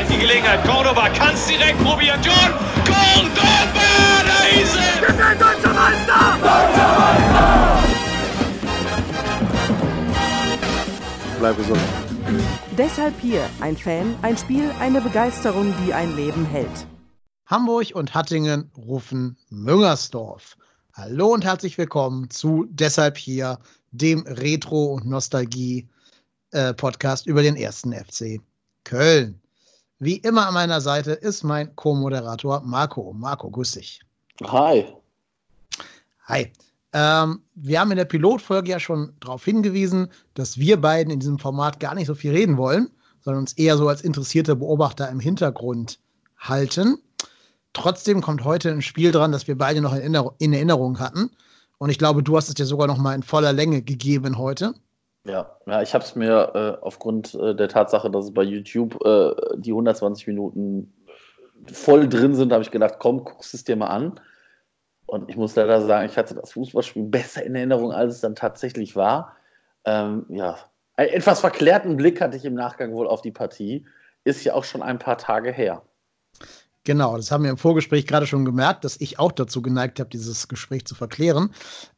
vielleicht die Gelegenheit. Cordoba kann es direkt probieren. John Cordoba, da ist er! Wir sind deutscher Meister! Deutscher Meister! Bleib gesund. Deshalb hier ein Fan, ein Spiel, eine Begeisterung, die ein Leben hält. Hamburg und Hattingen rufen Müngersdorf. Hallo und herzlich willkommen zu Deshalb hier, dem Retro- und Nostalgie-Podcast über den ersten FC Köln. Wie immer an meiner Seite ist mein Co-Moderator Marco. Marco, grüß dich. Hi. Hi. Ähm, wir haben in der Pilotfolge ja schon darauf hingewiesen, dass wir beiden in diesem Format gar nicht so viel reden wollen, sondern uns eher so als interessierte Beobachter im Hintergrund halten. Trotzdem kommt heute ein Spiel dran, das wir beide noch in, Erinner in Erinnerung hatten. Und ich glaube, du hast es dir sogar noch mal in voller Länge gegeben heute. Ja, ja ich habe es mir äh, aufgrund äh, der Tatsache, dass es bei YouTube äh, die 120 Minuten voll drin sind, habe ich gedacht, komm, guckst es dir mal an. Und ich muss leider sagen, ich hatte das Fußballspiel besser in Erinnerung, als es dann tatsächlich war. Ähm, ja, einen etwas verklärten Blick hatte ich im Nachgang wohl auf die Partie. Ist ja auch schon ein paar Tage her. Genau, das haben wir im Vorgespräch gerade schon gemerkt, dass ich auch dazu geneigt habe, dieses Gespräch zu verklären.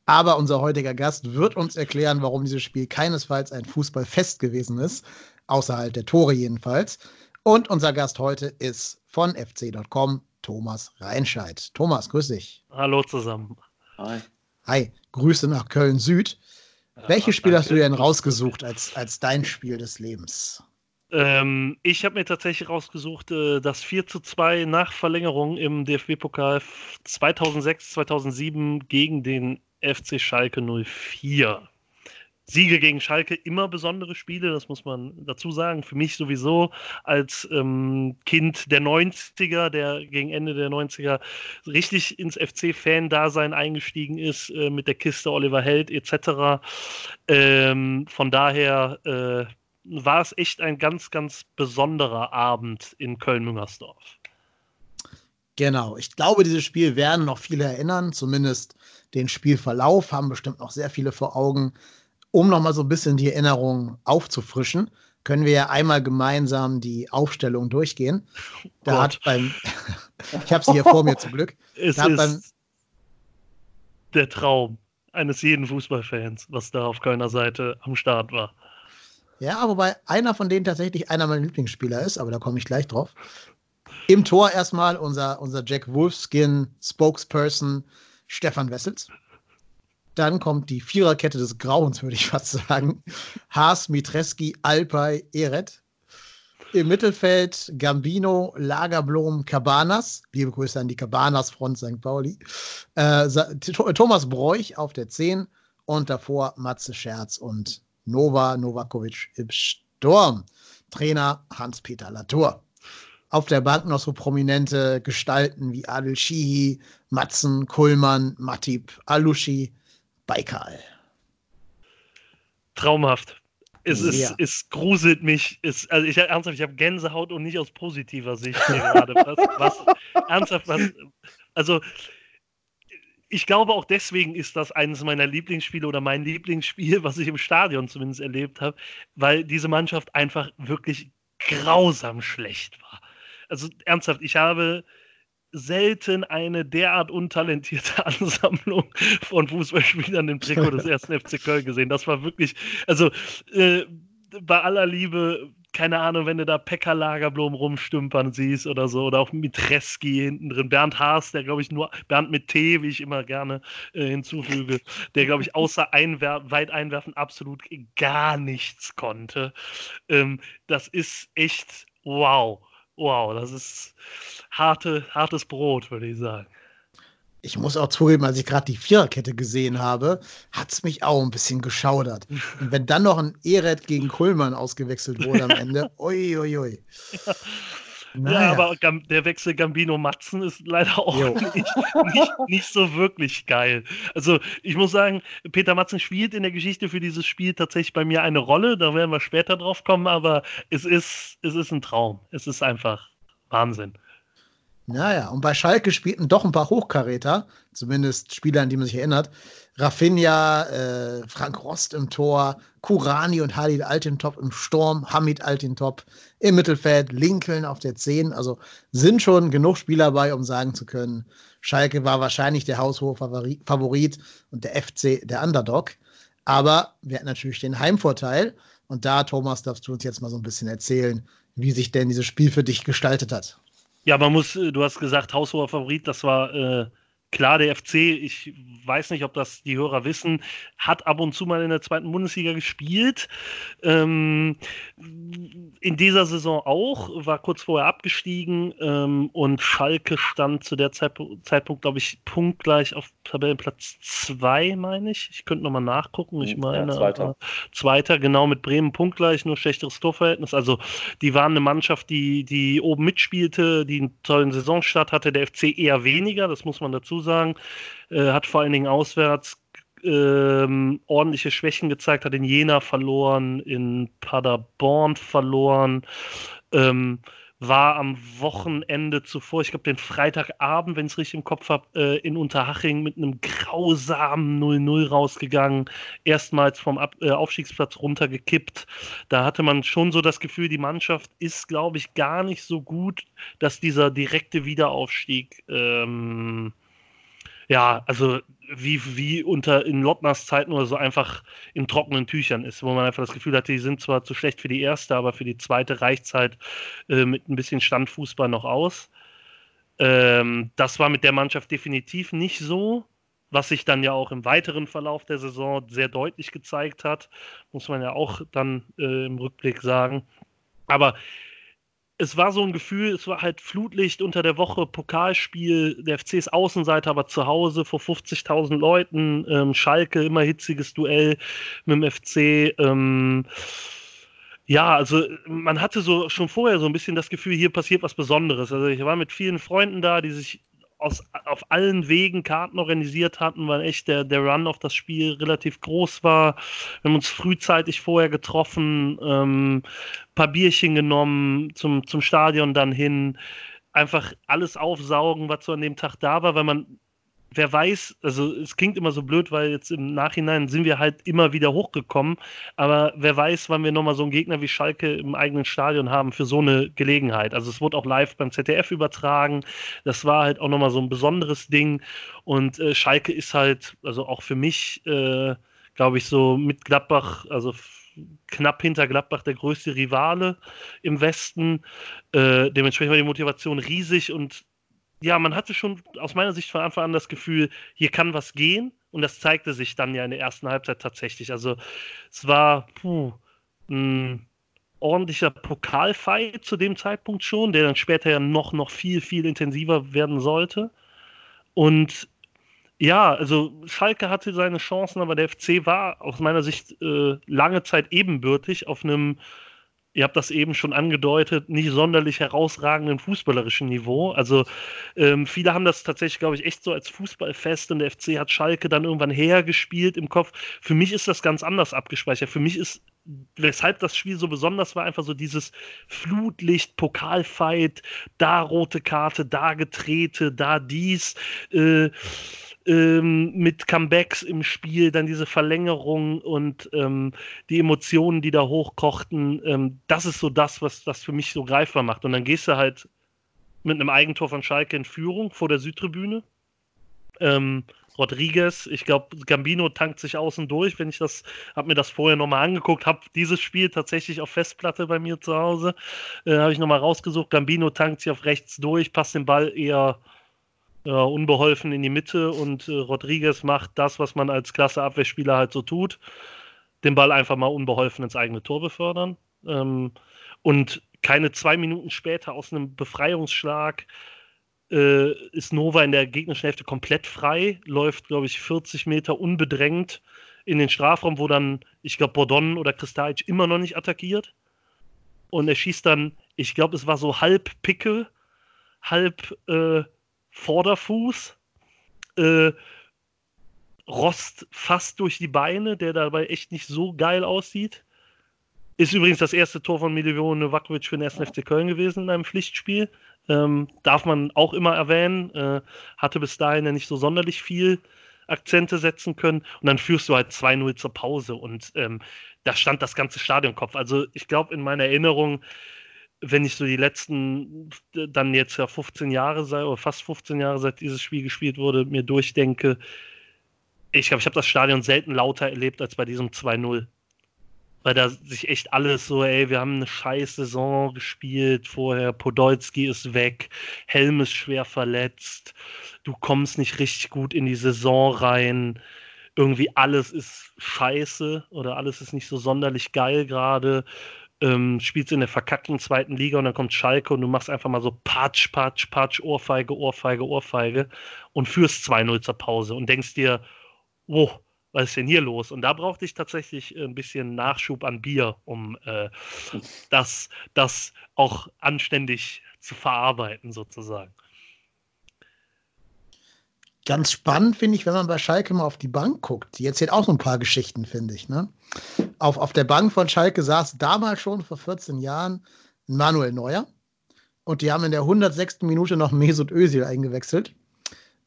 Aber unser heutiger Gast wird uns erklären, warum dieses Spiel keinesfalls ein Fußballfest gewesen ist, außerhalb der Tore jedenfalls. Und unser Gast heute ist von fc.com, Thomas Reinscheid. Thomas, grüß dich. Hallo zusammen. Hi. Hi, Grüße nach Köln Süd. Ja, Welches Spiel hast du denn rausgesucht als, als dein Spiel des Lebens? Ähm, ich habe mir tatsächlich rausgesucht, äh, das 4 zu 2 nach Verlängerung im DFB-Pokal 2006, 2007 gegen den FC Schalke 04. Siege gegen Schalke immer besondere Spiele, das muss man dazu sagen. Für mich sowieso als ähm, Kind der 90er, der gegen Ende der 90er richtig ins FC-Fan-Dasein eingestiegen ist, äh, mit der Kiste Oliver Held etc. Ähm, von daher äh, war es echt ein ganz, ganz besonderer Abend in Köln-Müngersdorf. Genau, ich glaube, dieses Spiel werden noch viele erinnern, zumindest den Spielverlauf haben bestimmt noch sehr viele vor Augen um nochmal so ein bisschen die Erinnerung aufzufrischen, können wir ja einmal gemeinsam die Aufstellung durchgehen. Da Gott. hat beim, ich habe sie hier vor mir zum Glück. Es da ist beim, der Traum eines jeden Fußballfans, was da auf Kölner Seite am Start war. Ja, wobei einer von denen tatsächlich einer meiner Lieblingsspieler ist, aber da komme ich gleich drauf. Im Tor erstmal unser, unser Jack Wolfskin Spokesperson Stefan Wessels. Dann kommt die Viererkette des Grauens, würde ich fast sagen. Haas, Mitreski, Alpay, Eret. Im Mittelfeld Gambino, Lagerblom, Cabanas. Liebe Grüße an die Cabanas-Front St. Pauli. Äh, Thomas Bräuch auf der 10 und davor Matze Scherz und Nova Novakovic im Sturm. Trainer Hans-Peter Latour. Auf der Bank noch so prominente Gestalten wie Adel Shihi, Matzen, Kullmann, Matip, Alushi, Baikal. Traumhaft. Es, ja. ist, es gruselt mich. Es, also ich ernsthaft, ich habe Gänsehaut und nicht aus positiver Sicht gerade. Was, was, ernsthaft, was, also ich glaube auch deswegen ist das eines meiner Lieblingsspiele oder mein Lieblingsspiel, was ich im Stadion zumindest erlebt habe, weil diese Mannschaft einfach wirklich grausam schlecht war. Also ernsthaft, ich habe selten eine derart untalentierte Ansammlung von Fußballspielern im Trikot des ersten FC Köln gesehen. Das war wirklich, also äh, bei aller Liebe keine Ahnung, wenn du da Pekka Lagerblom rumstümpern siehst oder so, oder auch Mitreski hinten drin. Bernd Haas, der glaube ich nur, Bernd mit T, wie ich immer gerne äh, hinzufüge, der glaube ich außer Einwer weit einwerfen absolut gar nichts konnte. Ähm, das ist echt wow. Wow, das ist harte, hartes Brot, würde ich sagen ich muss auch zugeben, als ich gerade die Viererkette gesehen habe, hat es mich auch ein bisschen geschaudert. Und wenn dann noch ein Eret gegen Kullmann ausgewechselt wurde am Ende, oi, oi, oi. Naja. Ja, aber der Wechsel Gambino-Matzen ist leider auch nicht, nicht, nicht, so wirklich geil. Also ich muss sagen, Peter Matzen spielt in der Geschichte für dieses Spiel tatsächlich bei mir eine Rolle, da werden wir später drauf kommen, aber es ist, es ist ein Traum. Es ist einfach Wahnsinn. Naja, und bei Schalke spielten doch ein paar Hochkaräter, zumindest Spieler, an die man sich erinnert. Rafinha, äh, Frank Rost im Tor, Kurani und Halil Altintop im Sturm, Hamid Altintop im Mittelfeld, Lincoln auf der 10. Also sind schon genug Spieler dabei, um sagen zu können, Schalke war wahrscheinlich der haushohe Favorit und der FC der Underdog. Aber wir hatten natürlich den Heimvorteil. Und da, Thomas, darfst du uns jetzt mal so ein bisschen erzählen, wie sich denn dieses Spiel für dich gestaltet hat. Ja, man muss, äh, du hast gesagt, haushoher Favorit, das war äh, klar der FC. Ich weiß nicht, ob das die Hörer wissen, hat ab und zu mal in der zweiten Bundesliga gespielt. Ähm, in dieser Saison auch, war kurz vorher abgestiegen ähm, und Schalke stand zu der Zeit, Zeitpunkt, glaube ich, punktgleich auf Tabellenplatz 2, meine ich. Ich könnte nochmal nachgucken. Ich meine, ja, zweiter. zweiter, genau mit Bremen punktgleich, nur schlechteres Torverhältnis. Also die waren eine Mannschaft, die, die oben mitspielte, die einen tollen Saisonstart hatte. Der FC eher weniger, das muss man dazu sagen. Äh, hat vor allen Dingen auswärts ähm, ordentliche Schwächen gezeigt, hat in Jena verloren, in Paderborn verloren, ähm, war am Wochenende zuvor, ich glaube den Freitagabend, wenn ich es richtig im Kopf habe, äh, in Unterhaching mit einem grausamen 0-0 rausgegangen, erstmals vom Ab äh, Aufstiegsplatz runtergekippt. Da hatte man schon so das Gefühl, die Mannschaft ist, glaube ich, gar nicht so gut, dass dieser direkte Wiederaufstieg ähm, ja, also wie, wie unter in Lottners Zeiten oder so einfach in trockenen Tüchern ist, wo man einfach das Gefühl hat, die sind zwar zu schlecht für die erste, aber für die zweite reicht es halt äh, mit ein bisschen Standfußball noch aus. Ähm, das war mit der Mannschaft definitiv nicht so, was sich dann ja auch im weiteren Verlauf der Saison sehr deutlich gezeigt hat, muss man ja auch dann äh, im Rückblick sagen. Aber es war so ein Gefühl, es war halt Flutlicht unter der Woche, Pokalspiel, der FC ist Außenseiter, aber zu Hause vor 50.000 Leuten, ähm, Schalke, immer hitziges Duell mit dem FC. Ähm, ja, also man hatte so schon vorher so ein bisschen das Gefühl, hier passiert was Besonderes. Also ich war mit vielen Freunden da, die sich aus, auf allen Wegen Karten organisiert hatten, weil echt der, der Run auf das Spiel relativ groß war. Wir haben uns frühzeitig vorher getroffen, ähm, paar Bierchen genommen, zum, zum Stadion dann hin, einfach alles aufsaugen, was so an dem Tag da war, weil man wer weiß, also es klingt immer so blöd, weil jetzt im Nachhinein sind wir halt immer wieder hochgekommen, aber wer weiß, wann wir nochmal so einen Gegner wie Schalke im eigenen Stadion haben für so eine Gelegenheit. Also es wurde auch live beim ZDF übertragen, das war halt auch nochmal so ein besonderes Ding und äh, Schalke ist halt, also auch für mich, äh, glaube ich, so mit Gladbach, also knapp hinter Gladbach der größte Rivale im Westen. Äh, dementsprechend war die Motivation riesig und ja, man hatte schon aus meiner Sicht von Anfang an das Gefühl, hier kann was gehen. Und das zeigte sich dann ja in der ersten Halbzeit tatsächlich. Also es war puh, ein ordentlicher Pokalfight zu dem Zeitpunkt schon, der dann später ja noch, noch viel, viel intensiver werden sollte. Und ja, also Schalke hatte seine Chancen, aber der FC war aus meiner Sicht äh, lange Zeit ebenbürtig auf einem ihr habt das eben schon angedeutet, nicht sonderlich herausragenden fußballerischen Niveau. Also ähm, viele haben das tatsächlich, glaube ich, echt so als Fußballfest und der FC hat Schalke dann irgendwann hergespielt im Kopf. Für mich ist das ganz anders abgespeichert. Für mich ist, weshalb das Spiel so besonders war, einfach so dieses Flutlicht, Pokalfight, da rote Karte, da getrete, da dies. Äh, ähm, mit Comebacks im Spiel, dann diese Verlängerung und ähm, die Emotionen, die da hochkochten, ähm, das ist so das, was das für mich so greifbar macht. Und dann gehst du halt mit einem Eigentor von Schalke in Führung vor der Südtribüne. Ähm, Rodriguez. Ich glaube, Gambino tankt sich außen durch, wenn ich das, habe mir das vorher nochmal angeguckt, habe dieses Spiel tatsächlich auf Festplatte bei mir zu Hause, äh, habe ich nochmal rausgesucht. Gambino tankt sich auf rechts durch, passt den Ball eher äh, unbeholfen in die Mitte und äh, Rodriguez macht das, was man als klasse Abwehrspieler halt so tut, den Ball einfach mal unbeholfen ins eigene Tor befördern. Ähm, und keine zwei Minuten später aus einem Befreiungsschlag äh, ist Nova in der gegnerischen Hälfte komplett frei, läuft, glaube ich, 40 Meter unbedrängt in den Strafraum, wo dann, ich glaube, Bordon oder Kristalic immer noch nicht attackiert. Und er schießt dann, ich glaube, es war so halb Picke, halb äh, Vorderfuß, äh, Rost fast durch die Beine, der dabei echt nicht so geil aussieht. Ist übrigens das erste Tor von Milivoje Novakovic für den 1. FC Köln gewesen in einem Pflichtspiel. Ähm, darf man auch immer erwähnen. Äh, hatte bis dahin ja nicht so sonderlich viel Akzente setzen können. Und dann führst du halt 2-0 zur Pause. Und ähm, da stand das ganze Stadion Kopf. Also ich glaube, in meiner Erinnerung, wenn ich so die letzten, dann jetzt ja 15 Jahre sei, oder fast 15 Jahre seit dieses Spiel gespielt wurde, mir durchdenke, ich glaube, ich habe das Stadion selten lauter erlebt als bei diesem 2-0 weil da sich echt alles so, ey, wir haben eine scheiß Saison gespielt vorher, Podolski ist weg, Helm ist schwer verletzt, du kommst nicht richtig gut in die Saison rein, irgendwie alles ist scheiße oder alles ist nicht so sonderlich geil gerade. Ähm, spielst in der verkackten zweiten Liga und dann kommt Schalke und du machst einfach mal so Patsch, Patsch, Patsch, Ohrfeige, Ohrfeige, Ohrfeige und führst 2-0 zur Pause und denkst dir, wow, was ist denn hier los? Und da brauchte ich tatsächlich ein bisschen Nachschub an Bier, um äh, das, das auch anständig zu verarbeiten, sozusagen. Ganz spannend finde ich, wenn man bei Schalke mal auf die Bank guckt. Die erzählt auch so ein paar Geschichten, finde ich. Ne? Auf, auf der Bank von Schalke saß damals schon vor 14 Jahren Manuel Neuer. Und die haben in der 106. Minute noch Mesut Özil eingewechselt.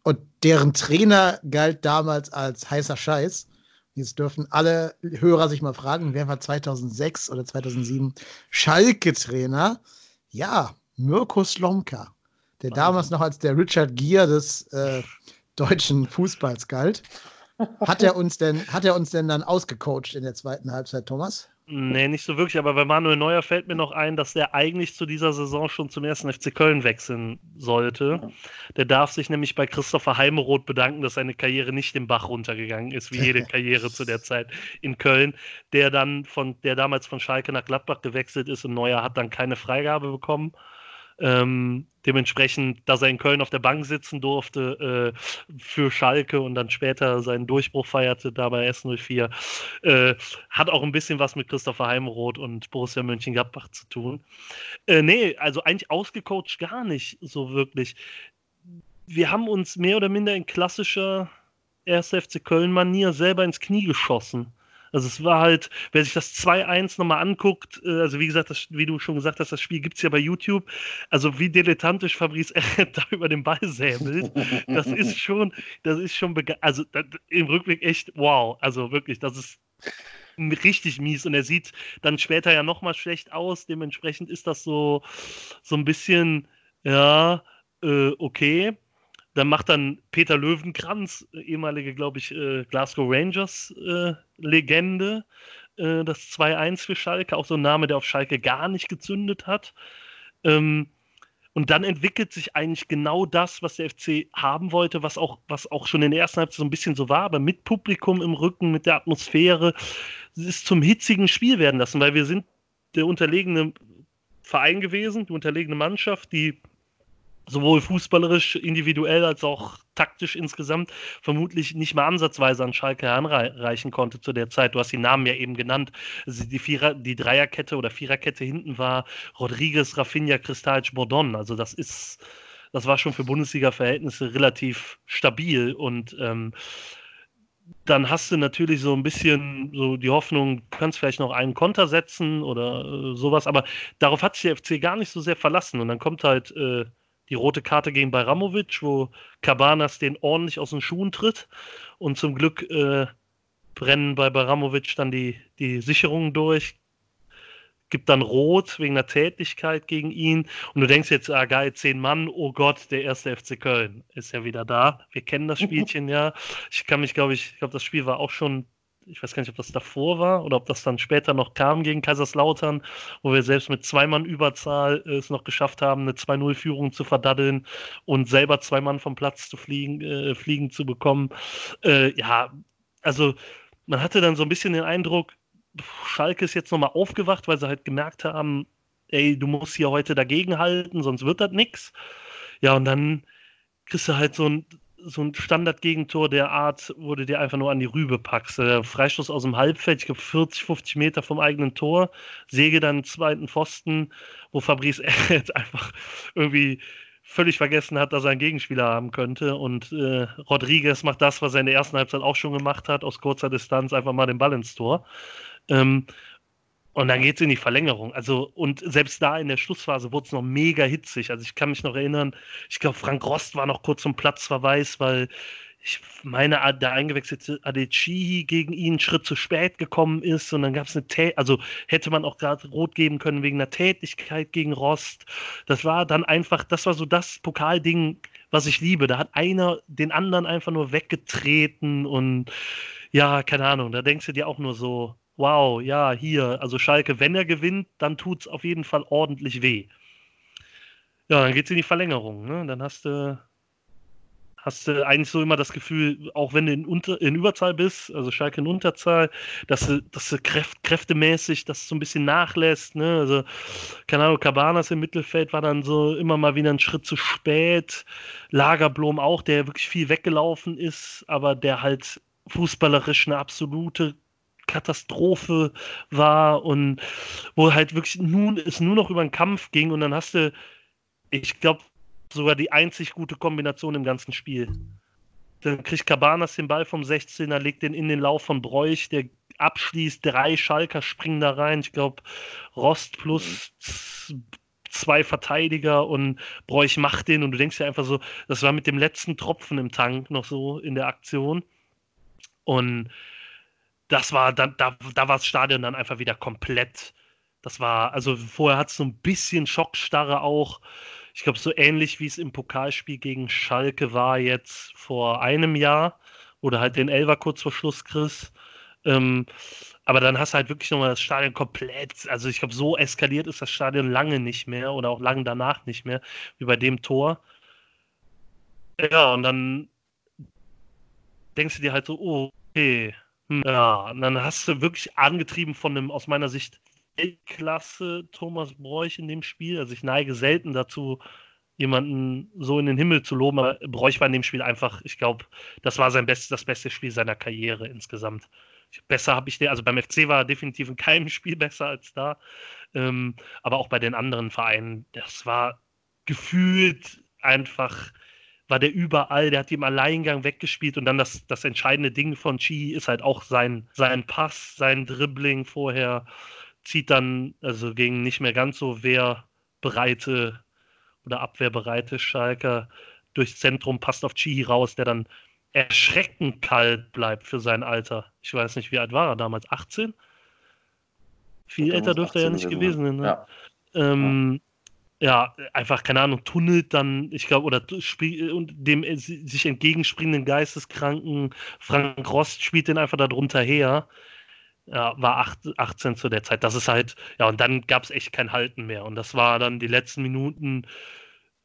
Und deren Trainer galt damals als heißer Scheiß. Jetzt dürfen alle Hörer sich mal fragen, wer war 2006 oder 2007 Schalke-Trainer? Ja, Mirko Slomka, der damals noch als der Richard Gere des äh, deutschen Fußballs galt. Hat er uns denn, hat er uns denn dann ausgecoacht in der zweiten Halbzeit, Thomas? Nee, nicht so wirklich, aber bei Manuel Neuer fällt mir noch ein, dass der eigentlich zu dieser Saison schon zum ersten FC Köln wechseln sollte. Der darf sich nämlich bei Christopher Heimeroth bedanken, dass seine Karriere nicht den Bach runtergegangen ist, wie jede Karriere zu der Zeit in Köln, der dann von, der damals von Schalke nach Gladbach gewechselt ist und Neuer hat dann keine Freigabe bekommen. Ähm, dementsprechend, dass er in Köln auf der Bank sitzen durfte äh, für Schalke und dann später seinen Durchbruch feierte, da bei S04, äh, hat auch ein bisschen was mit Christopher Heimroth und Borussia Mönchengladbach zu tun. Äh, nee, also eigentlich ausgecoacht gar nicht so wirklich. Wir haben uns mehr oder minder in klassischer 1. FC Köln-Manier selber ins Knie geschossen. Also es war halt, wer sich das 2-1 nochmal anguckt, äh, also wie gesagt, das, wie du schon gesagt hast, das Spiel gibt es ja bei YouTube. Also wie dilettantisch Fabrice da über den Ball säbelt, das ist schon, das ist schon, also das, im Rückblick echt wow. Also wirklich, das ist richtig mies und er sieht dann später ja nochmal schlecht aus. Dementsprechend ist das so, so ein bisschen, ja, äh, okay. Dann macht dann Peter Löwenkranz, äh, ehemalige, glaube ich, äh, Glasgow Rangers-Legende, äh, das 2-1 für Schalke. Auch so ein Name, der auf Schalke gar nicht gezündet hat. Ähm, und dann entwickelt sich eigentlich genau das, was der FC haben wollte, was auch, was auch schon in der ersten Halbzeit so ein bisschen so war, aber mit Publikum im Rücken, mit der Atmosphäre, ist zum hitzigen Spiel werden lassen, weil wir sind der unterlegene Verein gewesen, die unterlegene Mannschaft, die sowohl fußballerisch, individuell als auch taktisch insgesamt vermutlich nicht mal ansatzweise an Schalke heranreichen konnte zu der Zeit. Du hast die Namen ja eben genannt. Also die, Vierer, die Dreierkette oder Viererkette hinten war Rodriguez, Rafinha, Kristalic, Bordon. Also das ist, das war schon für Bundesliga-Verhältnisse relativ stabil und ähm, dann hast du natürlich so ein bisschen so die Hoffnung, du kannst vielleicht noch einen Konter setzen oder äh, sowas, aber darauf hat sich der FC gar nicht so sehr verlassen. Und dann kommt halt äh, die rote Karte gegen Baramovic, wo Cabanas den ordentlich aus den Schuhen tritt. Und zum Glück äh, brennen bei Baramovic dann die, die Sicherungen durch. gibt dann Rot wegen der Tätigkeit gegen ihn. Und du denkst jetzt, ah geil, zehn Mann, oh Gott, der erste FC Köln ist ja wieder da. Wir kennen das Spielchen ja. Ich kann mich, glaube ich, ich glaube, das Spiel war auch schon ich weiß gar nicht, ob das davor war oder ob das dann später noch kam gegen Kaiserslautern, wo wir selbst mit zwei Mann Überzahl äh, es noch geschafft haben, eine 2-0-Führung zu verdaddeln und selber zwei Mann vom Platz zu fliegen, äh, fliegen zu bekommen. Äh, ja, also man hatte dann so ein bisschen den Eindruck, Schalke ist jetzt nochmal aufgewacht, weil sie halt gemerkt haben, ey, du musst hier heute dagegen halten, sonst wird das nichts. Ja, und dann kriegst du halt so ein, so ein Standardgegentor der Art, wo du dir einfach nur an die Rübe packst. Der Freistoß aus dem Halbfeld, ich glaube 40, 50 Meter vom eigenen Tor, säge dann zweiten Pfosten, wo Fabrice Erd einfach irgendwie völlig vergessen hat, dass er einen Gegenspieler haben könnte. Und äh, Rodriguez macht das, was er in der ersten Halbzeit auch schon gemacht hat, aus kurzer Distanz einfach mal den Ball ins Tor. Ähm, und dann geht es in die Verlängerung. Also, und selbst da in der Schlussphase wurde es noch mega hitzig. Also, ich kann mich noch erinnern, ich glaube, Frank Rost war noch kurz zum Platzverweis, weil ich meine, der eingewechselte Adecihi gegen ihn einen Schritt zu spät gekommen ist und dann gab es eine, Tä also hätte man auch gerade rot geben können wegen einer Tätigkeit gegen Rost. Das war dann einfach, das war so das Pokalding, was ich liebe. Da hat einer den anderen einfach nur weggetreten und ja, keine Ahnung, da denkst du dir auch nur so, wow, ja, hier, also Schalke, wenn er gewinnt, dann tut es auf jeden Fall ordentlich weh. Ja, dann geht es in die Verlängerung. Ne? Dann hast du, hast du eigentlich so immer das Gefühl, auch wenn du in, Unter, in Überzahl bist, also Schalke in Unterzahl, dass du, dass du kräft, kräftemäßig das so ein bisschen nachlässt. Ne? Also, Ahnung, Cabanas im Mittelfeld war dann so immer mal wieder einen Schritt zu spät. Lagerblom auch, der wirklich viel weggelaufen ist, aber der halt fußballerisch eine absolute Katastrophe war und wo halt wirklich nun es nur noch über den Kampf ging und dann hast du, ich glaube, sogar die einzig gute Kombination im ganzen Spiel. Dann kriegt Cabanas den Ball vom 16er, legt den in den Lauf von Bräuch, der abschließt, drei Schalker springen da rein. Ich glaube, Rost plus zwei Verteidiger und Bräuch macht den und du denkst ja einfach so, das war mit dem letzten Tropfen im Tank noch so in der Aktion. Und das war, da, da, da war das Stadion dann einfach wieder komplett. Das war, also vorher hat es so ein bisschen Schockstarre auch. Ich glaube, so ähnlich wie es im Pokalspiel gegen Schalke war jetzt vor einem Jahr, oder halt den Elver kurz vor Schluss kriegst. Ähm, aber dann hast du halt wirklich nochmal das Stadion komplett, also ich glaube, so eskaliert ist das Stadion lange nicht mehr oder auch lange danach nicht mehr, wie bei dem Tor. Ja, und dann denkst du dir halt so, oh, okay. Ja, und dann hast du wirklich angetrieben von einem, aus meiner Sicht, Weltklasse Thomas Bräuch in dem Spiel. Also ich neige selten dazu, jemanden so in den Himmel zu loben, aber Bräuch war in dem Spiel einfach, ich glaube, das war sein bestes, das beste Spiel seiner Karriere insgesamt. Besser habe ich den, also beim FC war er definitiv in keinem Spiel besser als da. Ähm, aber auch bei den anderen Vereinen, das war gefühlt einfach war der überall, der hat die im Alleingang weggespielt und dann das, das entscheidende Ding von Chi ist halt auch sein, sein Pass, sein Dribbling vorher, zieht dann, also gegen nicht mehr ganz so wehrbereite oder abwehrbereite Schalker durchs Zentrum, passt auf Chi raus, der dann erschreckend kalt bleibt für sein Alter. Ich weiß nicht, wie alt war er damals? 18? Viel älter dürfte er ja nicht gewesen sein. Ne? Ja. Ähm, ja, einfach, keine Ahnung, tunnelt dann, ich glaube, oder und dem äh, sich entgegenspringenden Geisteskranken Frank Rost spielt den einfach darunter her. Ja, war 8, 18 zu der Zeit. Das ist halt, ja, und dann gab es echt kein Halten mehr. Und das war dann die letzten Minuten,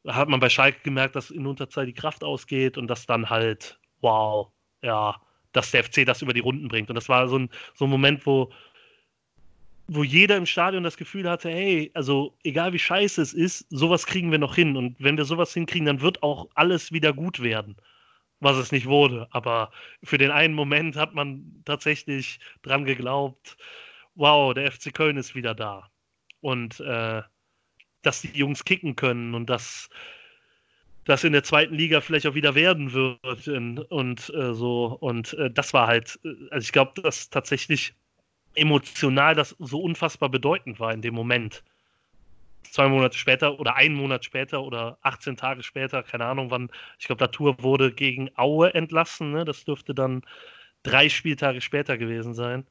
hat man bei Schalke gemerkt, dass in Unterzahl die Kraft ausgeht und dass dann halt, wow, ja, dass der FC das über die Runden bringt. Und das war so ein, so ein Moment, wo, wo jeder im Stadion das Gefühl hatte, hey, also egal wie scheiße es ist, sowas kriegen wir noch hin. Und wenn wir sowas hinkriegen, dann wird auch alles wieder gut werden, was es nicht wurde. Aber für den einen Moment hat man tatsächlich dran geglaubt, wow, der FC Köln ist wieder da. Und äh, dass die Jungs kicken können und dass das in der zweiten Liga vielleicht auch wieder werden wird und, und äh, so. Und äh, das war halt, äh, also ich glaube, dass tatsächlich emotional das so unfassbar bedeutend war in dem Moment. Zwei Monate später oder einen Monat später oder 18 Tage später, keine Ahnung wann, ich glaube, der Tour wurde gegen Aue entlassen, ne? das dürfte dann drei Spieltage später gewesen sein.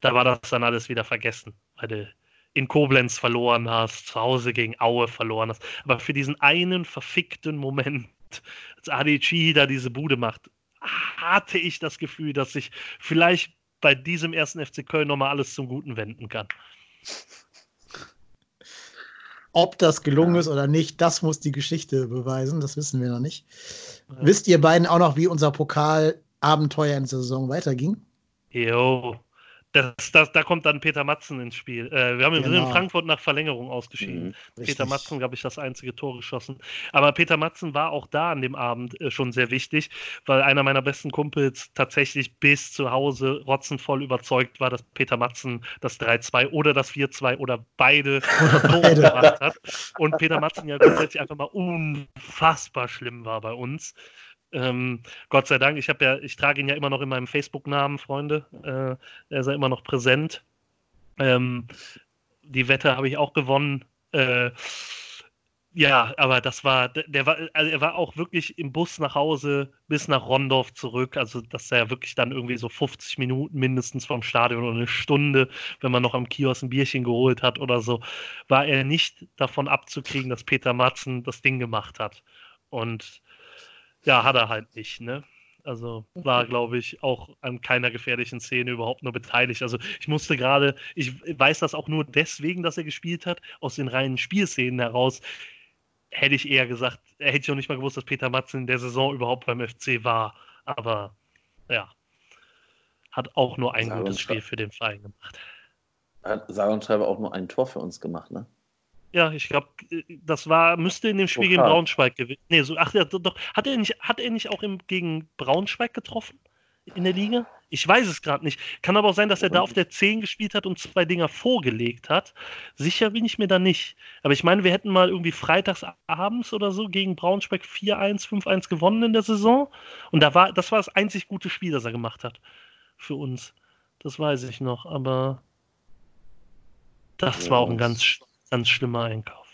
Da war das dann alles wieder vergessen, weil du in Koblenz verloren hast, zu Hause gegen Aue verloren hast. Aber für diesen einen verfickten Moment, als Adichie da diese Bude macht, hatte ich das Gefühl, dass sich vielleicht bei diesem ersten FC Köln nochmal alles zum Guten wenden kann. Ob das gelungen ist oder nicht, das muss die Geschichte beweisen. Das wissen wir noch nicht. Ja. Wisst ihr beiden auch noch, wie unser Pokalabenteuer in der Saison weiterging? Jo, das, das, da kommt dann Peter Matzen ins Spiel. Äh, wir haben genau. in Frankfurt nach Verlängerung ausgeschieden. Mhm, Peter Matzen, glaube ich, das einzige Tor geschossen. Aber Peter Matzen war auch da an dem Abend äh, schon sehr wichtig, weil einer meiner besten Kumpels tatsächlich bis zu Hause rotzenvoll überzeugt war, dass Peter Matzen das 3-2 oder das 4-2 oder beide Tore gemacht hat. Und Peter Matzen ja grundsätzlich einfach mal unfassbar schlimm war bei uns. Ähm, Gott sei Dank, ich habe ja, ich trage ihn ja immer noch in meinem Facebook-Namen, Freunde. Äh, er ist ja immer noch präsent. Ähm, die Wette habe ich auch gewonnen. Äh, ja, aber das war, der war, also er war auch wirklich im Bus nach Hause bis nach Rondorf zurück. Also, dass er wirklich dann irgendwie so 50 Minuten mindestens vom Stadion oder eine Stunde, wenn man noch am Kiosk ein Bierchen geholt hat oder so, war er nicht davon abzukriegen, dass Peter Matzen das Ding gemacht hat. Und ja, hat er halt nicht, ne? Also war, glaube ich, auch an keiner gefährlichen Szene überhaupt nur beteiligt. Also ich musste gerade, ich weiß das auch nur deswegen, dass er gespielt hat, aus den reinen Spielszenen heraus. Hätte ich eher gesagt, hätte ich auch nicht mal gewusst, dass Peter Matzen in der Saison überhaupt beim FC war. Aber ja, hat auch nur ein gutes Spiel für den Verein gemacht. Hat sage und schreibe auch nur ein Tor für uns gemacht, ne? Ja, ich glaube, das war, müsste in dem Spiel gegen Braunschweig gewinnen. Nee, so, ach ja, doch. Hat er nicht, hat er nicht auch im, gegen Braunschweig getroffen? In der Liga? Ich weiß es gerade nicht. Kann aber auch sein, dass er da auf der 10 gespielt hat und zwei Dinger vorgelegt hat. Sicher bin ich mir da nicht. Aber ich meine, wir hätten mal irgendwie freitags abends oder so gegen Braunschweig 4-1, 5-1 gewonnen in der Saison. Und da war, das war das einzig gute Spiel, das er gemacht hat. Für uns. Das weiß ich noch. Aber das ja, war auch ein ganz ganz schlimmer Einkauf.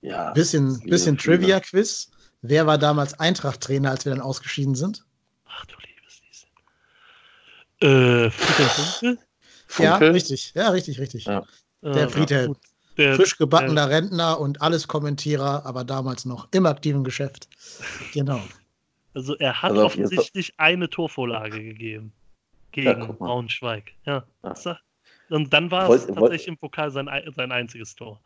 Ja. Bisschen, bisschen Trivia-Quiz. Wer war damals Eintracht-Trainer, als wir dann ausgeschieden sind? Ach du liebes Lies. Äh, Friedhelm Funkel? Ja, richtig. Ja, richtig, richtig. Ja. Der Friedhelm. Der, Frisch gebackener der, Rentner und alles Kommentierer, aber damals noch im aktiven Geschäft. Genau. Also er hat also offensichtlich eine Torvorlage gegeben gegen ja, Braunschweig. Ja. ja. Und dann war es tatsächlich im Pokal sein, sein einziges Tor.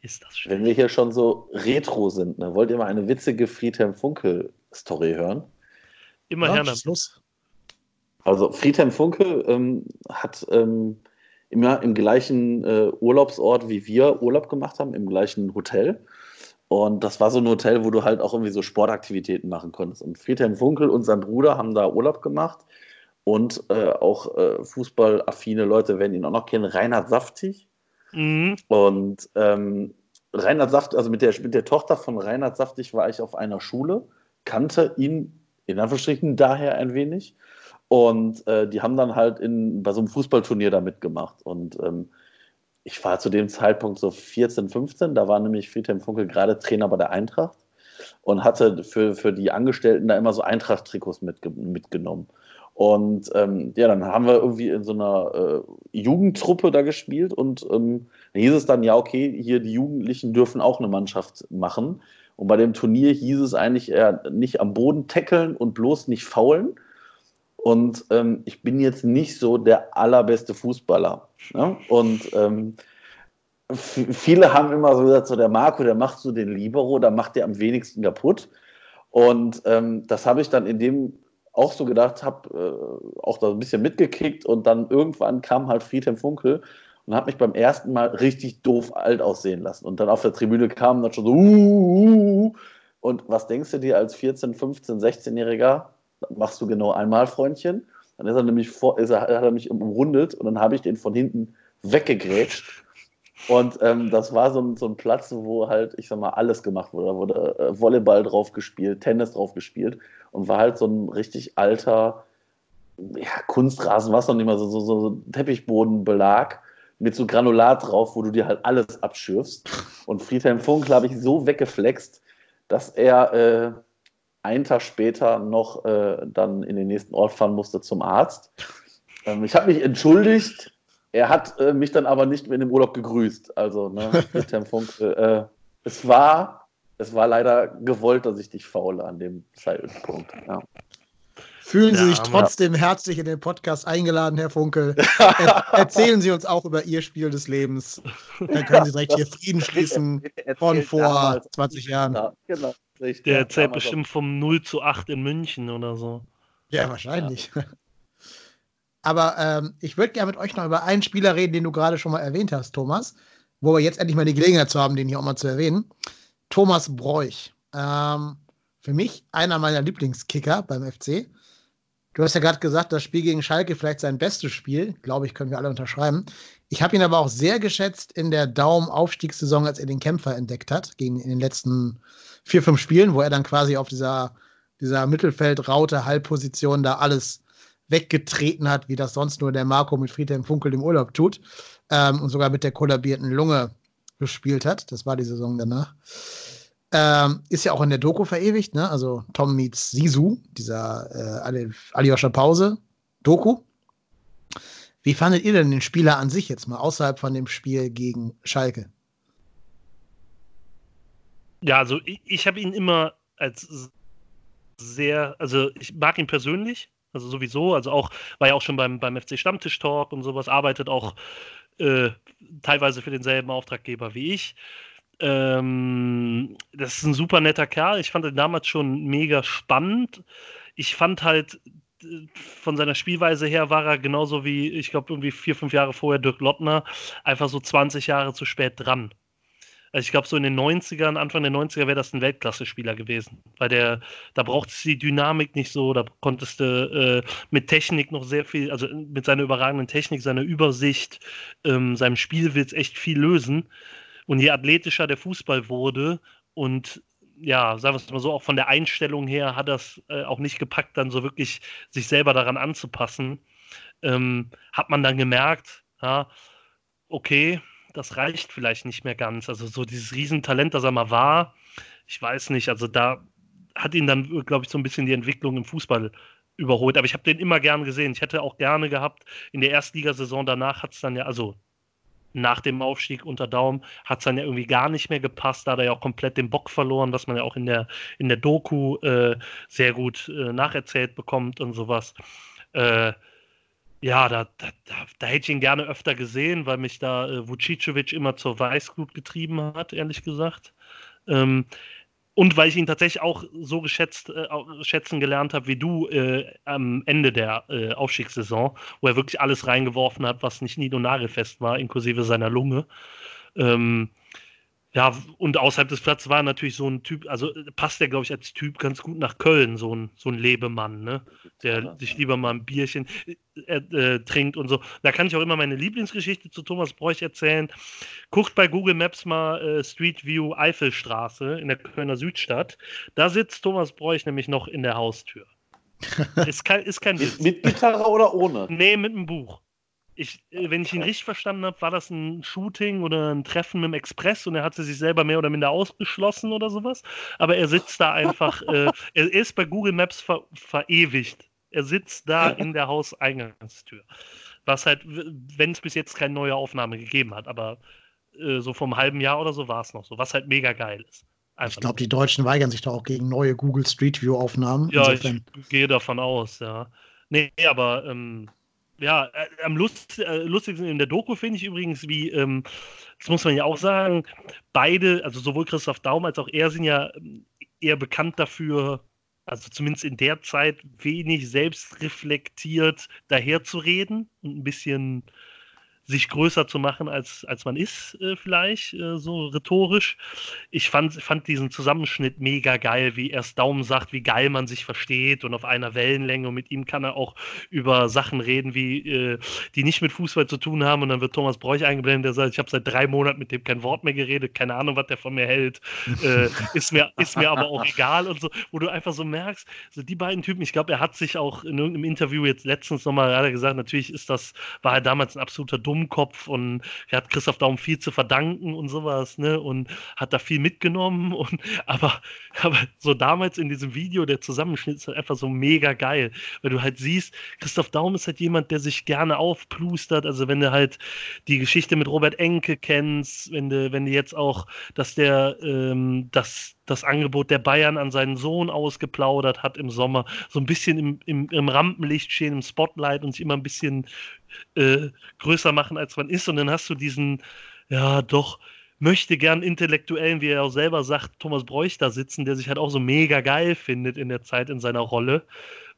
Ist das schön. Wenn wir hier schon so retro sind, ne, wollt ihr mal eine witzige Friedhelm Funkel-Story hören? Immer ja, her los. Also Friedhelm Funkel ähm, hat ähm, immer im gleichen äh, Urlaubsort wie wir Urlaub gemacht haben, im gleichen Hotel. Und das war so ein Hotel, wo du halt auch irgendwie so Sportaktivitäten machen konntest. Und Friedhelm Funkel und sein Bruder haben da Urlaub gemacht und äh, auch äh, fußballaffine Leute werden ihn auch noch kennen, Reinhard Saftig. Mhm. Und ähm, Reinhard Saftig, also mit der, mit der Tochter von Reinhard Saftig war ich auf einer Schule, kannte ihn in Anführungsstrichen daher ein wenig. Und äh, die haben dann halt in, bei so einem Fußballturnier da mitgemacht. Und ähm, ich war zu dem Zeitpunkt so 14, 15, da war nämlich Friedhelm Funkel gerade Trainer bei der Eintracht und hatte für, für die Angestellten da immer so Eintracht-Trikots mitge mitgenommen. Und ähm, ja, dann haben wir irgendwie in so einer äh, Jugendtruppe da gespielt und ähm, dann hieß es dann, ja, okay, hier die Jugendlichen dürfen auch eine Mannschaft machen. Und bei dem Turnier hieß es eigentlich eher nicht am Boden tackeln und bloß nicht faulen. Und ähm, ich bin jetzt nicht so der allerbeste Fußballer. Ne? Und ähm, viele haben immer so gesagt, so der Marco, der macht so den Libero, da macht der am wenigsten kaputt. Und ähm, das habe ich dann in dem auch so gedacht habe, äh, auch da ein bisschen mitgekickt und dann irgendwann kam halt Friedhelm Funkel und hat mich beim ersten Mal richtig doof alt aussehen lassen. Und dann auf der Tribüne kam dann schon so, uh, uh, uh. und was denkst du dir als 14, 15, 16-Jähriger? Machst du genau einmal, Freundchen? Dann ist er nämlich vor, ist er, hat er mich umrundet und dann habe ich den von hinten weggegrätscht. Und ähm, das war so ein, so ein Platz, wo halt, ich sag mal, alles gemacht wurde. Da wurde äh, Volleyball drauf gespielt, Tennis drauf gespielt und war halt so ein richtig alter ja, Kunstrasen, was noch nicht mal so, so, so Teppichbodenbelag mit so Granulat drauf, wo du dir halt alles abschürfst. Und Friedhelm Funkel habe ich so weggeflext, dass er äh, einen Tag später noch äh, dann in den nächsten Ort fahren musste zum Arzt. Ähm, ich habe mich entschuldigt Er hat äh, mich dann aber nicht mehr in dem Urlaub gegrüßt. Also, ne, Friedhelm Funkel. Äh, es war, es war leider gewollt, dass ich dich faule an dem Zeitpunkt. Ja. Fühlen Sie sich trotzdem herzlich in den Podcast eingeladen, Herr Funkel. Er erzählen Sie uns auch über Ihr Spiel des Lebens. Dann können Sie direkt hier Frieden schließen von vor 20 Jahren. Ja, genau, richtig. Der erzählt bestimmt vom 0 zu 8 in München oder so. Ja, wahrscheinlich. Aber ähm, ich würde gerne mit euch noch über einen Spieler reden, den du gerade schon mal erwähnt hast, Thomas, wo wir jetzt endlich mal die Gelegenheit zu haben, den hier auch mal zu erwähnen. Thomas Bräuch. Ähm, für mich einer meiner Lieblingskicker beim FC. Du hast ja gerade gesagt, das Spiel gegen Schalke vielleicht sein bestes Spiel. Glaube ich, können wir alle unterschreiben. Ich habe ihn aber auch sehr geschätzt in der Daumen-Aufstiegssaison, als er den Kämpfer entdeckt hat, gegen in den letzten vier, fünf Spielen, wo er dann quasi auf dieser, dieser Mittelfeldraute, Halbposition da alles weggetreten hat, wie das sonst nur der Marco mit Friedhelm Funkel im Urlaub tut. Ähm, und sogar mit der kollabierten Lunge gespielt hat. Das war die Saison danach. Ähm, ist ja auch in der Doku verewigt, ne? Also Tom meets Sisu, dieser äh, Aljoscha Pause Doku. Wie fandet ihr denn den Spieler an sich jetzt mal außerhalb von dem Spiel gegen Schalke? Ja, also ich, ich habe ihn immer als sehr, also ich mag ihn persönlich, also sowieso, also auch, war ja auch schon beim, beim FC Stammtisch Talk und sowas, arbeitet auch äh, teilweise für denselben Auftraggeber wie ich. Ähm, das ist ein super netter Kerl. Ich fand ihn damals schon mega spannend. Ich fand halt, von seiner Spielweise her war er genauso wie, ich glaube, irgendwie vier, fünf Jahre vorher Dirk Lottner, einfach so 20 Jahre zu spät dran. Also ich glaube, so in den 90ern, Anfang der 90er wäre das ein Weltklasse-Spieler gewesen. Weil der, da braucht es die Dynamik nicht so, da konntest du äh, mit Technik noch sehr viel, also mit seiner überragenden Technik, seiner Übersicht, ähm, seinem Spielwitz echt viel lösen. Und je athletischer der Fußball wurde und ja, sagen wir es mal so, auch von der Einstellung her hat das äh, auch nicht gepackt, dann so wirklich sich selber daran anzupassen. Ähm, hat man dann gemerkt, ja, okay, das reicht vielleicht nicht mehr ganz. Also so dieses Riesentalent, das er mal war, ich weiß nicht, also da hat ihn dann, glaube ich, so ein bisschen die Entwicklung im Fußball überholt. Aber ich habe den immer gern gesehen. Ich hätte auch gerne gehabt, in der Erstligasaison danach hat es dann ja, also nach dem Aufstieg unter Daumen hat es dann ja irgendwie gar nicht mehr gepasst. Da hat er ja auch komplett den Bock verloren, was man ja auch in der, in der Doku äh, sehr gut äh, nacherzählt bekommt und sowas. Äh, ja, da, da, da, hätte ich ihn gerne öfter gesehen, weil mich da äh, Vucicevic immer zur Weißglut getrieben hat, ehrlich gesagt. Ähm, und weil ich ihn tatsächlich auch so geschätzt, äh, schätzen gelernt habe wie du äh, am Ende der äh, Aufstiegssaison, wo er wirklich alles reingeworfen hat, was nicht und nagelfest war, inklusive seiner Lunge. Ähm, ja, und außerhalb des Platzes war natürlich so ein Typ, also passt der, glaube ich, als Typ ganz gut nach Köln, so ein, so ein Lebemann, ne? Der ja. sich lieber mal ein Bierchen äh, äh, trinkt und so. Da kann ich auch immer meine Lieblingsgeschichte zu Thomas Bräuch erzählen. Guckt bei Google Maps mal äh, Street View Eifelstraße in der Kölner Südstadt. Da sitzt Thomas Bräuch nämlich noch in der Haustür. ist kein, ist kein Witz. Mit Gitarre oder ohne? Nee, mit einem Buch ich, äh, wenn ich ihn richtig verstanden habe, war das ein Shooting oder ein Treffen mit dem Express und er hatte sich selber mehr oder minder ausgeschlossen oder sowas. Aber er sitzt da einfach, äh, er ist bei Google Maps ver verewigt. Er sitzt da in der Hauseingangstür. Was halt, wenn es bis jetzt keine neue Aufnahme gegeben hat, aber äh, so vom halben Jahr oder so war es noch so, was halt mega geil ist. Einfach ich glaube, die Deutschen weigern sich da auch gegen neue Google Street View Aufnahmen. Ja, Insofern. ich gehe davon aus, ja. Nee, aber ähm, ja, äh, am lust, äh, lustigsten in der Doku finde ich übrigens, wie, ähm, das muss man ja auch sagen, beide, also sowohl Christoph Daum als auch er sind ja ähm, eher bekannt dafür, also zumindest in der Zeit, wenig selbstreflektiert daherzureden und ein bisschen sich größer zu machen, als, als man ist, äh, vielleicht, äh, so rhetorisch. Ich fand, fand diesen Zusammenschnitt mega geil, wie erst Daumen sagt, wie geil man sich versteht und auf einer Wellenlänge und mit ihm kann er auch über Sachen reden, wie äh, die nicht mit Fußball zu tun haben und dann wird Thomas Bräuch eingeblendet, der sagt, ich habe seit drei Monaten mit dem kein Wort mehr geredet, keine Ahnung, was der von mir hält, äh, ist, mir, ist mir aber auch egal und so, wo du einfach so merkst, so die beiden Typen, ich glaube, er hat sich auch in irgendeinem Interview jetzt letztens nochmal, er gesagt, natürlich ist das, war er damals ein absoluter Dumm Dummkopf und er hat Christoph Daum viel zu verdanken und sowas, ne? Und hat da viel mitgenommen. Und aber, aber so damals in diesem Video, der Zusammenschnitt ist halt einfach so mega geil. Weil du halt siehst, Christoph Daum ist halt jemand, der sich gerne aufplustert. Also wenn du halt die Geschichte mit Robert Enke kennst, wenn du, wenn du jetzt auch, dass der ähm, das, das Angebot der Bayern an seinen Sohn ausgeplaudert hat im Sommer, so ein bisschen im, im, im Rampenlicht stehen, im Spotlight und sich immer ein bisschen äh, größer machen, als man ist. Und dann hast du diesen, ja, doch möchte gern Intellektuellen, wie er auch selber sagt, Thomas Bräuch da sitzen, der sich halt auch so mega geil findet in der Zeit in seiner Rolle.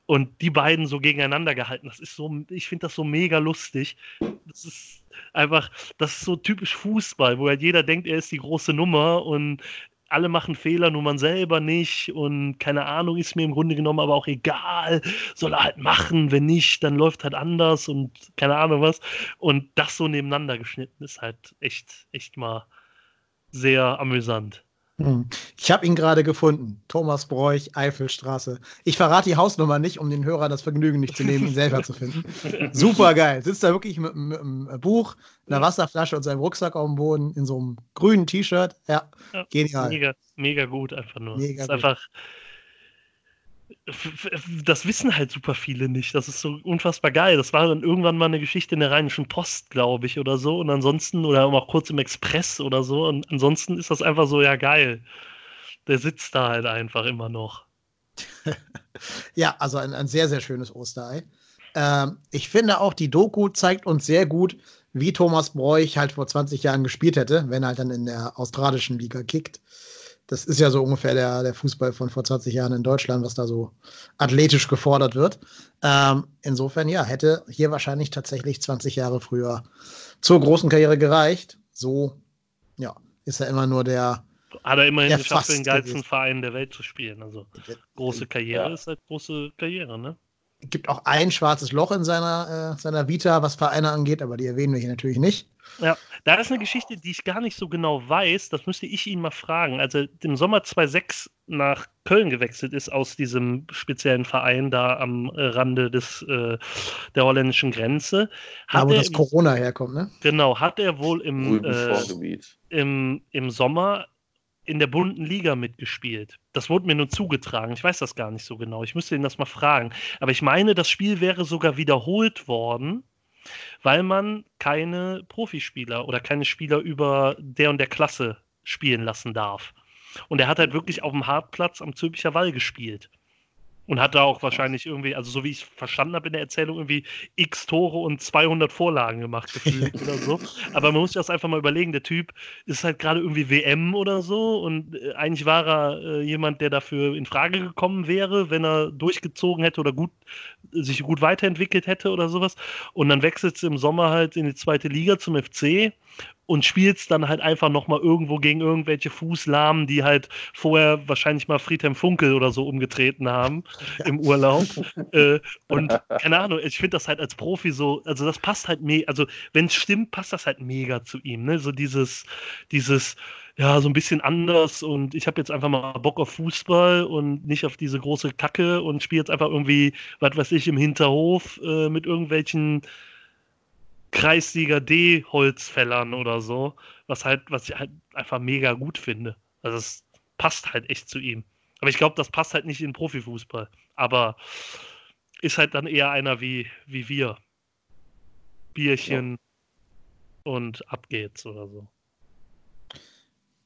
Und die beiden so gegeneinander gehalten. Das ist so, ich finde das so mega lustig. Das ist einfach, das ist so typisch Fußball, wo halt jeder denkt, er ist die große Nummer und alle machen Fehler, nur man selber nicht und keine Ahnung, ist mir im Grunde genommen aber auch egal, soll er halt machen, wenn nicht, dann läuft halt anders und keine Ahnung was. Und das so nebeneinander geschnitten ist halt echt, echt mal sehr amüsant. Hm. Ich habe ihn gerade gefunden. Thomas Bräuch, Eifelstraße. Ich verrate die Hausnummer nicht, um den Hörer das Vergnügen nicht zu nehmen, ihn selber zu finden. Super geil. Sitzt da wirklich mit, mit, einem Buch, einer Wasserflasche und seinem Rucksack auf dem Boden in so einem grünen T-Shirt. Ja, ja, genial. Mega, mega gut einfach nur. Mega ist gut. einfach das wissen halt super viele nicht. Das ist so unfassbar geil. Das war dann irgendwann mal eine Geschichte in der Rheinischen Post, glaube ich, oder so. Und ansonsten, oder auch kurz im Express oder so. Und ansonsten ist das einfach so, ja, geil. Der sitzt da halt einfach immer noch. ja, also ein, ein sehr, sehr schönes Osterei. Ähm, ich finde auch, die Doku zeigt uns sehr gut, wie Thomas Bräuch halt vor 20 Jahren gespielt hätte, wenn er halt dann in der australischen Liga kickt. Das ist ja so ungefähr der, der Fußball von vor 20 Jahren in Deutschland, was da so athletisch gefordert wird. Ähm, insofern, ja, hätte hier wahrscheinlich tatsächlich 20 Jahre früher zur großen Karriere gereicht. So, ja, ist er immer nur der. Hat er immerhin geschafft, für den geilsten Verein der Welt zu spielen. Also große Karriere ja. ist halt große Karriere, ne? Gibt auch ein schwarzes Loch in seiner, äh, seiner Vita, was Vereine angeht, aber die erwähnen wir hier natürlich nicht. Ja, da ist eine Geschichte, die ich gar nicht so genau weiß. Das müsste ich ihn mal fragen. Als er im Sommer 2006 nach Köln gewechselt ist, aus diesem speziellen Verein da am Rande des, äh, der holländischen Grenze. Hat da, wo das im, Corona herkommt, ne? Genau, hat er wohl im, äh, im, im Sommer in der bunten Liga mitgespielt. Das wurde mir nur zugetragen. Ich weiß das gar nicht so genau. Ich müsste ihn das mal fragen. Aber ich meine, das Spiel wäre sogar wiederholt worden, weil man keine Profispieler oder keine Spieler über der und der Klasse spielen lassen darf. Und er hat halt wirklich auf dem Hartplatz am Zülpicher Wall gespielt. Und hat da auch wahrscheinlich irgendwie, also so wie ich verstanden habe in der Erzählung, irgendwie x Tore und 200 Vorlagen gemacht gefühlt oder so. Aber man muss sich das einfach mal überlegen. Der Typ ist halt gerade irgendwie WM oder so und äh, eigentlich war er äh, jemand, der dafür in Frage gekommen wäre, wenn er durchgezogen hätte oder gut sich gut weiterentwickelt hätte oder sowas. Und dann wechselt es im Sommer halt in die zweite Liga zum FC und spielst dann halt einfach nochmal irgendwo gegen irgendwelche Fußlahmen, die halt vorher wahrscheinlich mal Friedhelm Funkel oder so umgetreten haben im Urlaub. äh, und keine Ahnung, ich finde das halt als Profi so, also das passt halt mega, also wenn es stimmt, passt das halt mega zu ihm, ne? So dieses, dieses, ja, so ein bisschen anders und ich habe jetzt einfach mal Bock auf Fußball und nicht auf diese große Kacke und spiele jetzt einfach irgendwie, was weiß ich, im Hinterhof äh, mit irgendwelchen Kreisliga D Holzfällern oder so, was halt, was ich halt einfach mega gut finde. Also es passt halt echt zu ihm. Aber ich glaube, das passt halt nicht in Profifußball. Aber ist halt dann eher einer wie, wie wir. Bierchen ja. und ab geht's oder so.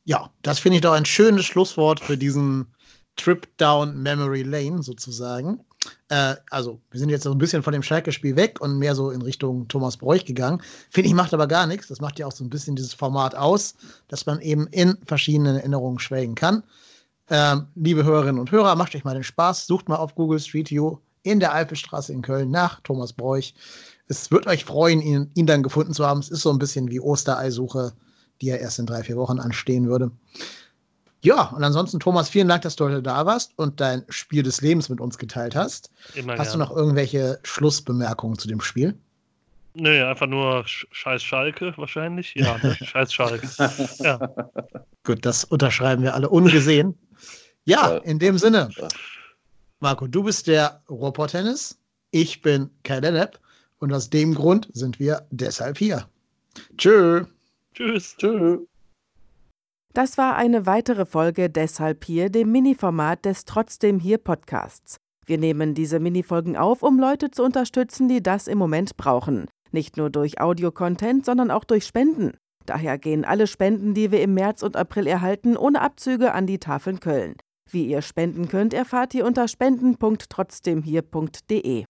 Ja, das finde ich doch ein schönes Schlusswort für diesen Trip down Memory Lane sozusagen. Äh, also, wir sind jetzt so ein bisschen von dem Schalke-Spiel weg und mehr so in Richtung Thomas Bräuch gegangen. Finde ich, macht aber gar nichts. Das macht ja auch so ein bisschen dieses Format aus, dass man eben in verschiedenen Erinnerungen schwelgen kann. Ähm, liebe Hörerinnen und Hörer, macht euch mal den Spaß. Sucht mal auf Google Street View in der Alpestraße in Köln nach Thomas Bräuch. Es wird euch freuen, ihn, ihn dann gefunden zu haben. Es ist so ein bisschen wie Ostereisuche, die ja erst in drei, vier Wochen anstehen würde. Ja, und ansonsten, Thomas, vielen Dank, dass du heute da warst und dein Spiel des Lebens mit uns geteilt hast. Immer hast gerne. du noch irgendwelche Schlussbemerkungen zu dem Spiel? Nö, einfach nur Scheiß Schalke wahrscheinlich. Ja, ne? Scheiß Schalke. ja. Gut, das unterschreiben wir alle ungesehen. Ja, in dem Sinne. Marco, du bist der Robotennis. Ich bin Kai Lennep. Und aus dem Grund sind wir deshalb hier. Tschö. Tschüss. Tschö. Das war eine weitere Folge Deshalb hier, dem Mini-Format des Trotzdem hier Podcasts. Wir nehmen diese Minifolgen auf, um Leute zu unterstützen, die das im Moment brauchen. Nicht nur durch Audio-Content, sondern auch durch Spenden. Daher gehen alle Spenden, die wir im März und April erhalten, ohne Abzüge an die Tafeln Köln. Wie ihr spenden könnt, erfahrt ihr unter spenden.trotzdemhier.de.